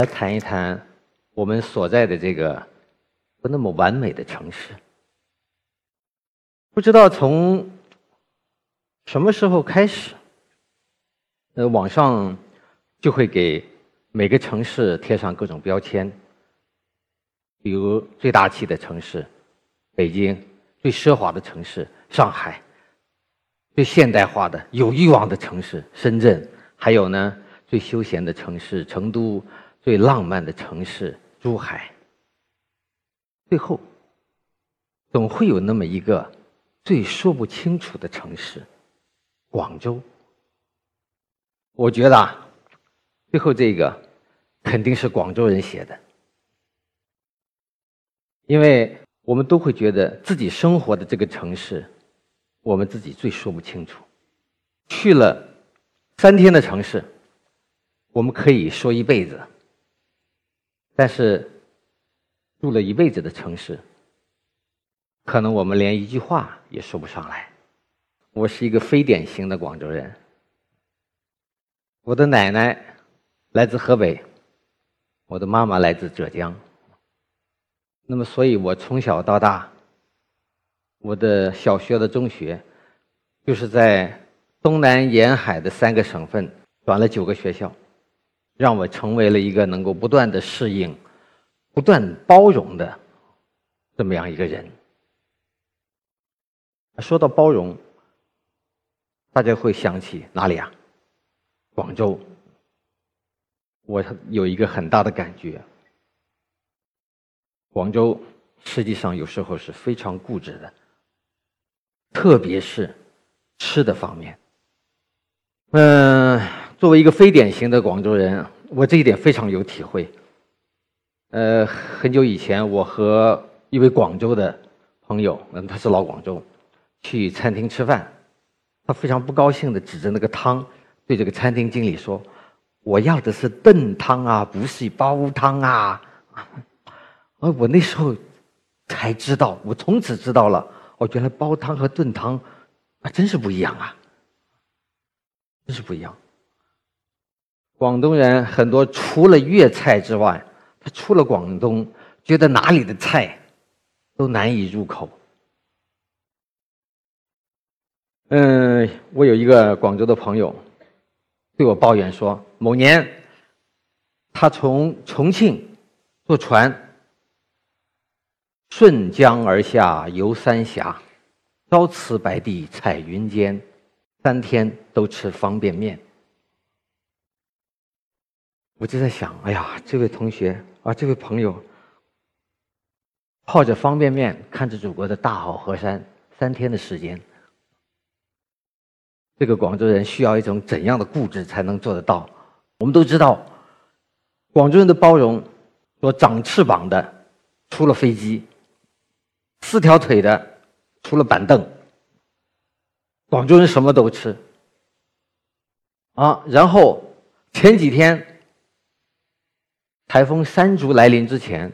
来谈一谈我们所在的这个不那么完美的城市。不知道从什么时候开始，呃，网上就会给每个城市贴上各种标签，比如最大气的城市北京，最奢华的城市上海，最现代化的有欲望的城市深圳，还有呢。最休闲的城市成都，最浪漫的城市珠海。最后，总会有那么一个最说不清楚的城市——广州。我觉得啊，最后这个肯定是广州人写的，因为我们都会觉得自己生活的这个城市，我们自己最说不清楚。去了三天的城市。我们可以说一辈子，但是住了一辈子的城市，可能我们连一句话也说不上来。我是一个非典型的广州人，我的奶奶来自河北，我的妈妈来自浙江。那么，所以我从小到大，我的小学的中学，就是在东南沿海的三个省份转了九个学校。让我成为了一个能够不断的适应、不断包容的这么样一个人。说到包容，大家会想起哪里啊？广州。我有一个很大的感觉，广州实际上有时候是非常固执的，特别是吃的方面。嗯。作为一个非典型的广州人，我这一点非常有体会。呃，很久以前，我和一位广州的朋友，嗯，他是老广州，去餐厅吃饭，他非常不高兴的指着那个汤，对这个餐厅经理说：“我要的是炖汤啊，不是煲汤啊。”啊，我那时候才知道，我从此知道了，哦，原来煲汤和炖汤啊，真是不一样啊，真是不一样。广东人很多，除了粤菜之外，他出了广东，觉得哪里的菜都难以入口。嗯，我有一个广州的朋友，对我抱怨说，某年他从重庆坐船顺江而下游三峡，朝辞白帝彩云间，三天都吃方便面。我就在想，哎呀，这位同学啊，这位朋友，泡着方便面，看着祖国的大好河山，三天的时间，这个广州人需要一种怎样的固执才能做得到？我们都知道，广州人的包容，说长翅膀的出了飞机，四条腿的出了板凳，广州人什么都吃啊。然后前几天。台风山竹来临之前，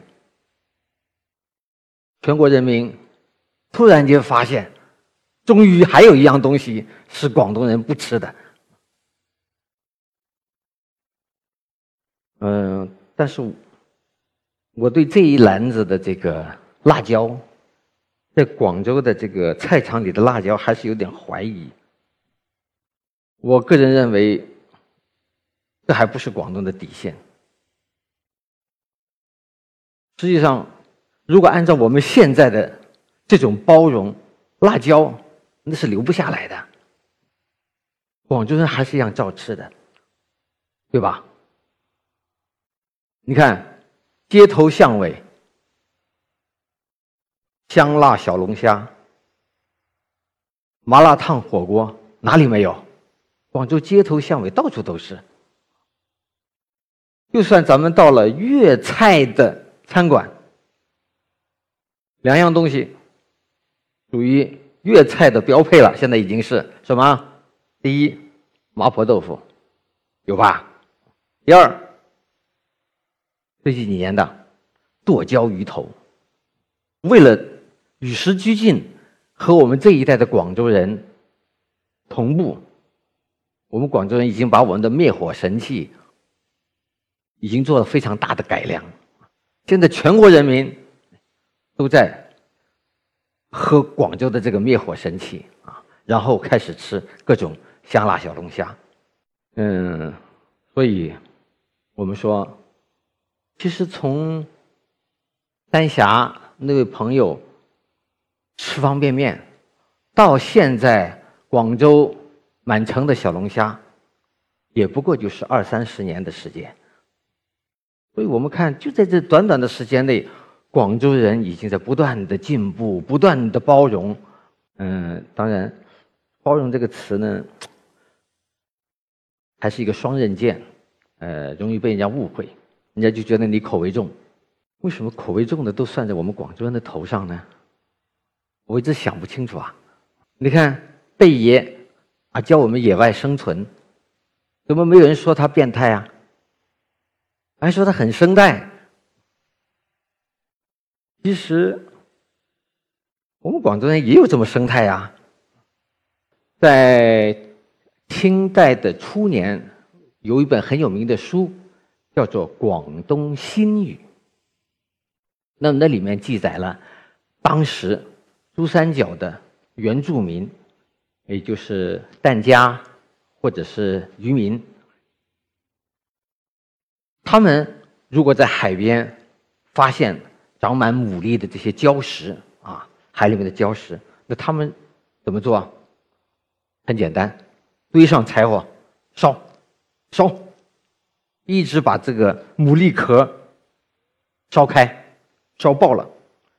全国人民突然间发现，终于还有一样东西是广东人不吃的。嗯，但是我对这一篮子的这个辣椒，在广州的这个菜场里的辣椒还是有点怀疑。我个人认为，这还不是广东的底线。实际上，如果按照我们现在的这种包容，辣椒那是留不下来的。广州人还是一样照吃的，对吧？你看，街头巷尾，香辣小龙虾、麻辣烫火锅哪里没有？广州街头巷尾到处都是。就算咱们到了粤菜的。餐馆，两样东西属于粤菜的标配了。现在已经是什么？第一，麻婆豆腐，有吧？第二，最近几年的剁椒鱼头。为了与时俱进，和我们这一代的广州人同步，我们广州人已经把我们的灭火神器已经做了非常大的改良。现在全国人民都在喝广州的这个灭火神器啊，然后开始吃各种香辣小龙虾。嗯，所以我们说，其实从丹霞那位朋友吃方便面，到现在广州满城的小龙虾，也不过就是二三十年的时间。所以我们看，就在这短短的时间内，广州人已经在不断的进步，不断的包容。嗯，当然，包容这个词呢，还是一个双刃剑，呃，容易被人家误会，人家就觉得你口味重。为什么口味重的都算在我们广州人的头上呢？我一直想不清楚啊。你看贝爷啊，教我们野外生存，怎么没有人说他变态啊？还说他很生态，其实我们广东人也有这么生态呀。在清代的初年，有一本很有名的书，叫做《广东新语》。那那里面记载了当时珠三角的原住民，也就是疍家或者是渔民。他们如果在海边发现长满牡蛎的这些礁石啊，海里面的礁石，那他们怎么做？很简单，堆上柴火，烧，烧，一直把这个牡蛎壳烧开，烧爆了，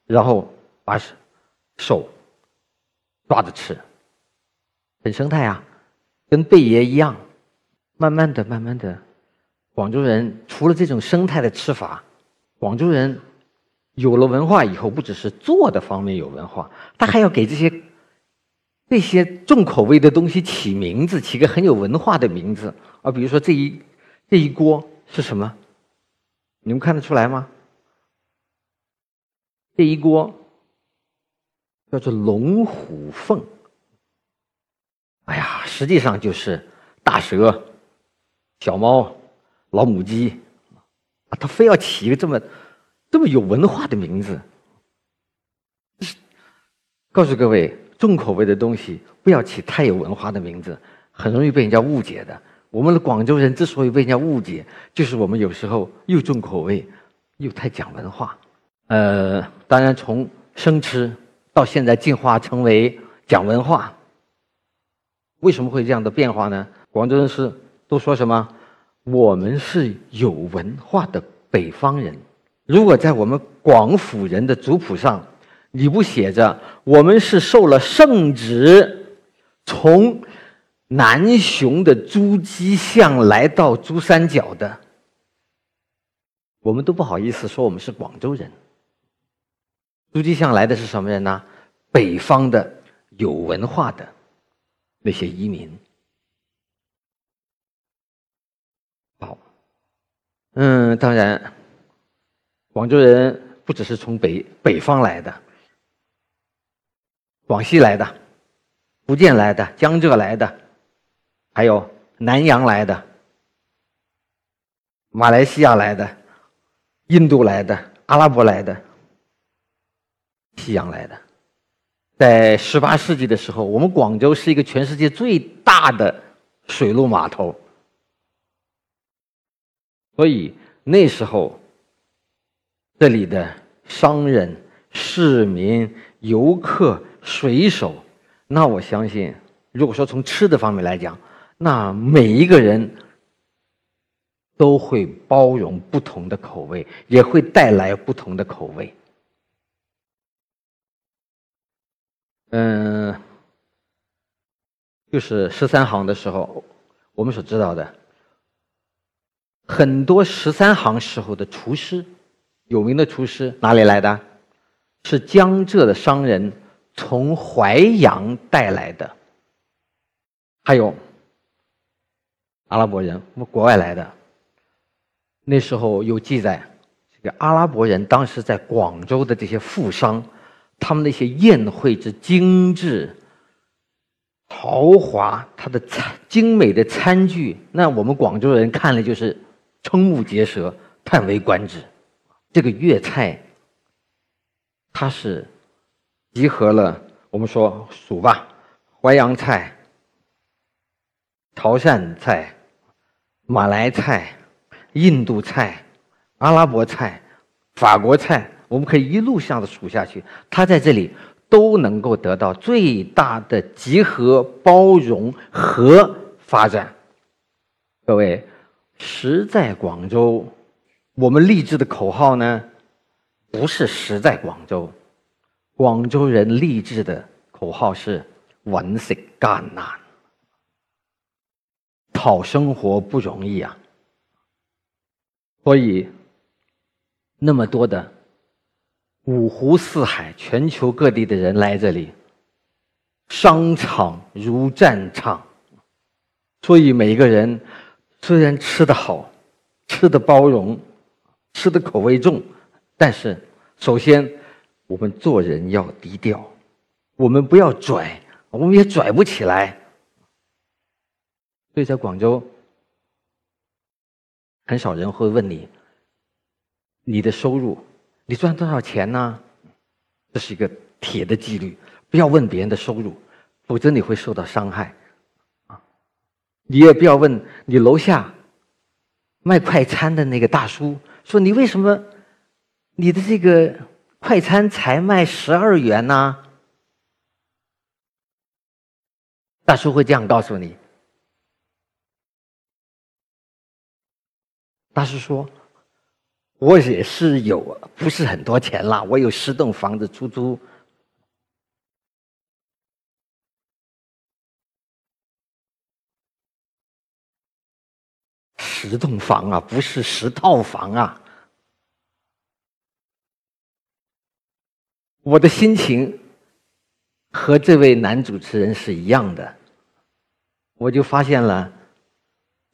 然后把手抓着吃，很生态啊，跟贝爷一样，慢慢的，慢慢的。广州人除了这种生态的吃法，广州人有了文化以后，不只是做的方面有文化，他还要给这些这些重口味的东西起名字，起个很有文化的名字啊。比如说这一这一锅是什么？你们看得出来吗？这一锅叫做龙虎凤。哎呀，实际上就是大蛇、小猫。老母鸡，啊，他非要起一个这么这么有文化的名字。告诉各位，重口味的东西不要起太有文化的名字，很容易被人家误解的。我们的广州人之所以被人家误解，就是我们有时候又重口味，又太讲文化。呃，当然从生吃到现在进化成为讲文化，为什么会这样的变化呢？广州人是都说什么？我们是有文化的北方人。如果在我们广府人的族谱上，你不写着我们是受了圣旨，从南雄的珠玑巷来到珠三角的，我们都不好意思说我们是广州人。珠玑巷来的是什么人呢？北方的有文化的那些移民。嗯，当然，广州人不只是从北北方来的，广西来的，福建来的，江浙来的，还有南洋来的，马来西亚来的，印度来的，阿拉伯来的，西洋来的。在十八世纪的时候，我们广州是一个全世界最大的水陆码头。所以那时候，这里的商人、市民、游客、水手，那我相信，如果说从吃的方面来讲，那每一个人都会包容不同的口味，也会带来不同的口味。嗯，就是十三行的时候，我们所知道的。很多十三行时候的厨师，有名的厨师哪里来的？是江浙的商人从淮阳带来的，还有阿拉伯人，我们国外来的。那时候有记载，这个阿拉伯人当时在广州的这些富商，他们那些宴会之精致、豪华，他的餐精美的餐具，那我们广州人看了就是。瞠目结舌，叹为观止。这个粤菜，它是集合了我们说数吧，淮扬菜、潮汕菜、马来菜、印度菜、阿拉伯菜、法国菜，我们可以一路向的数下去，它在这里都能够得到最大的集合、包容和发展。各位，实在广州。我们励志的口号呢，不是实在广州，广州人励志的口号是“稳食干难”，讨生活不容易啊。所以，那么多的五湖四海、全球各地的人来这里，商场如战场，所以每一个人虽然吃得好，吃的包容。吃的口味重，但是首先我们做人要低调，我们不要拽，我们也拽不起来。所以在广州，很少人会问你你的收入，你赚多少钱呢？这是一个铁的纪律，不要问别人的收入，否则你会受到伤害。你也不要问你楼下卖快餐的那个大叔。说你为什么你的这个快餐才卖十二元呢？大叔会这样告诉你。大叔说：“我也是有，不是很多钱啦，我有十栋房子出租。十栋房啊，不是十套房啊！我的心情和这位男主持人是一样的，我就发现了，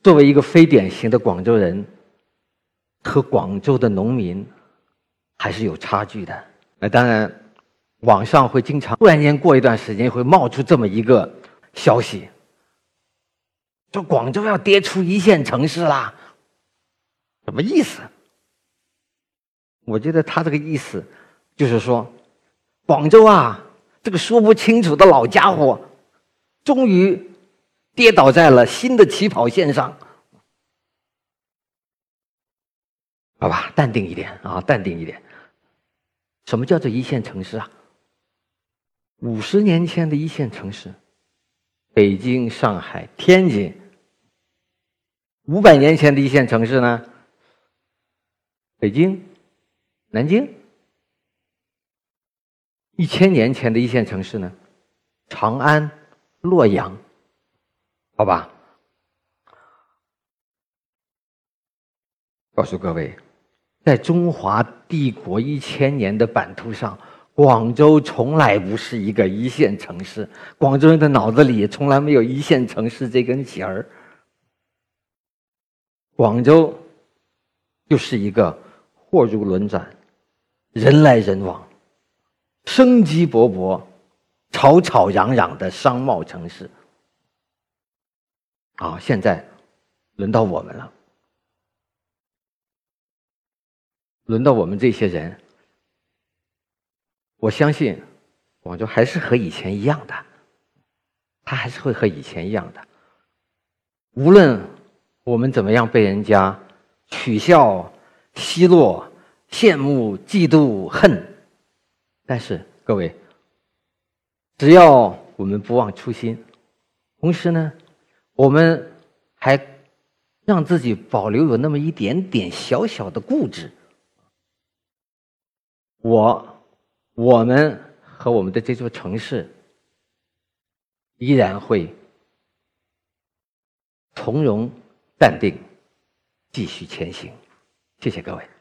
作为一个非典型的广州人，和广州的农民还是有差距的。那当然，网上会经常突然间过一段时间会冒出这么一个消息。说广州要跌出一线城市啦，什么意思？我觉得他这个意思就是说，广州啊，这个说不清楚的老家伙，终于跌倒在了新的起跑线上。好吧，淡定一点啊，淡定一点。什么叫做一线城市啊？五十年前的一线城市，北京、上海、天津。五百年前的一线城市呢？北京、南京。一千年前的一线城市呢？长安、洛阳。好吧。告诉各位，在中华帝国一千年的版图上，广州从来不是一个一线城市。广州人的脑子里从来没有一线城市这根弦儿。广州就是一个货如轮转、人来人往、生机勃勃、吵吵嚷嚷的商贸城市。啊，现在轮到我们了，轮到我们这些人。我相信广州还是和以前一样的，它还是会和以前一样的，无论。我们怎么样被人家取笑、奚落、羡慕、嫉妒、恨？但是各位，只要我们不忘初心，同时呢，我们还让自己保留有那么一点点小小的固执，我、我们和我们的这座城市依然会从容。淡定，继续前行。谢谢各位。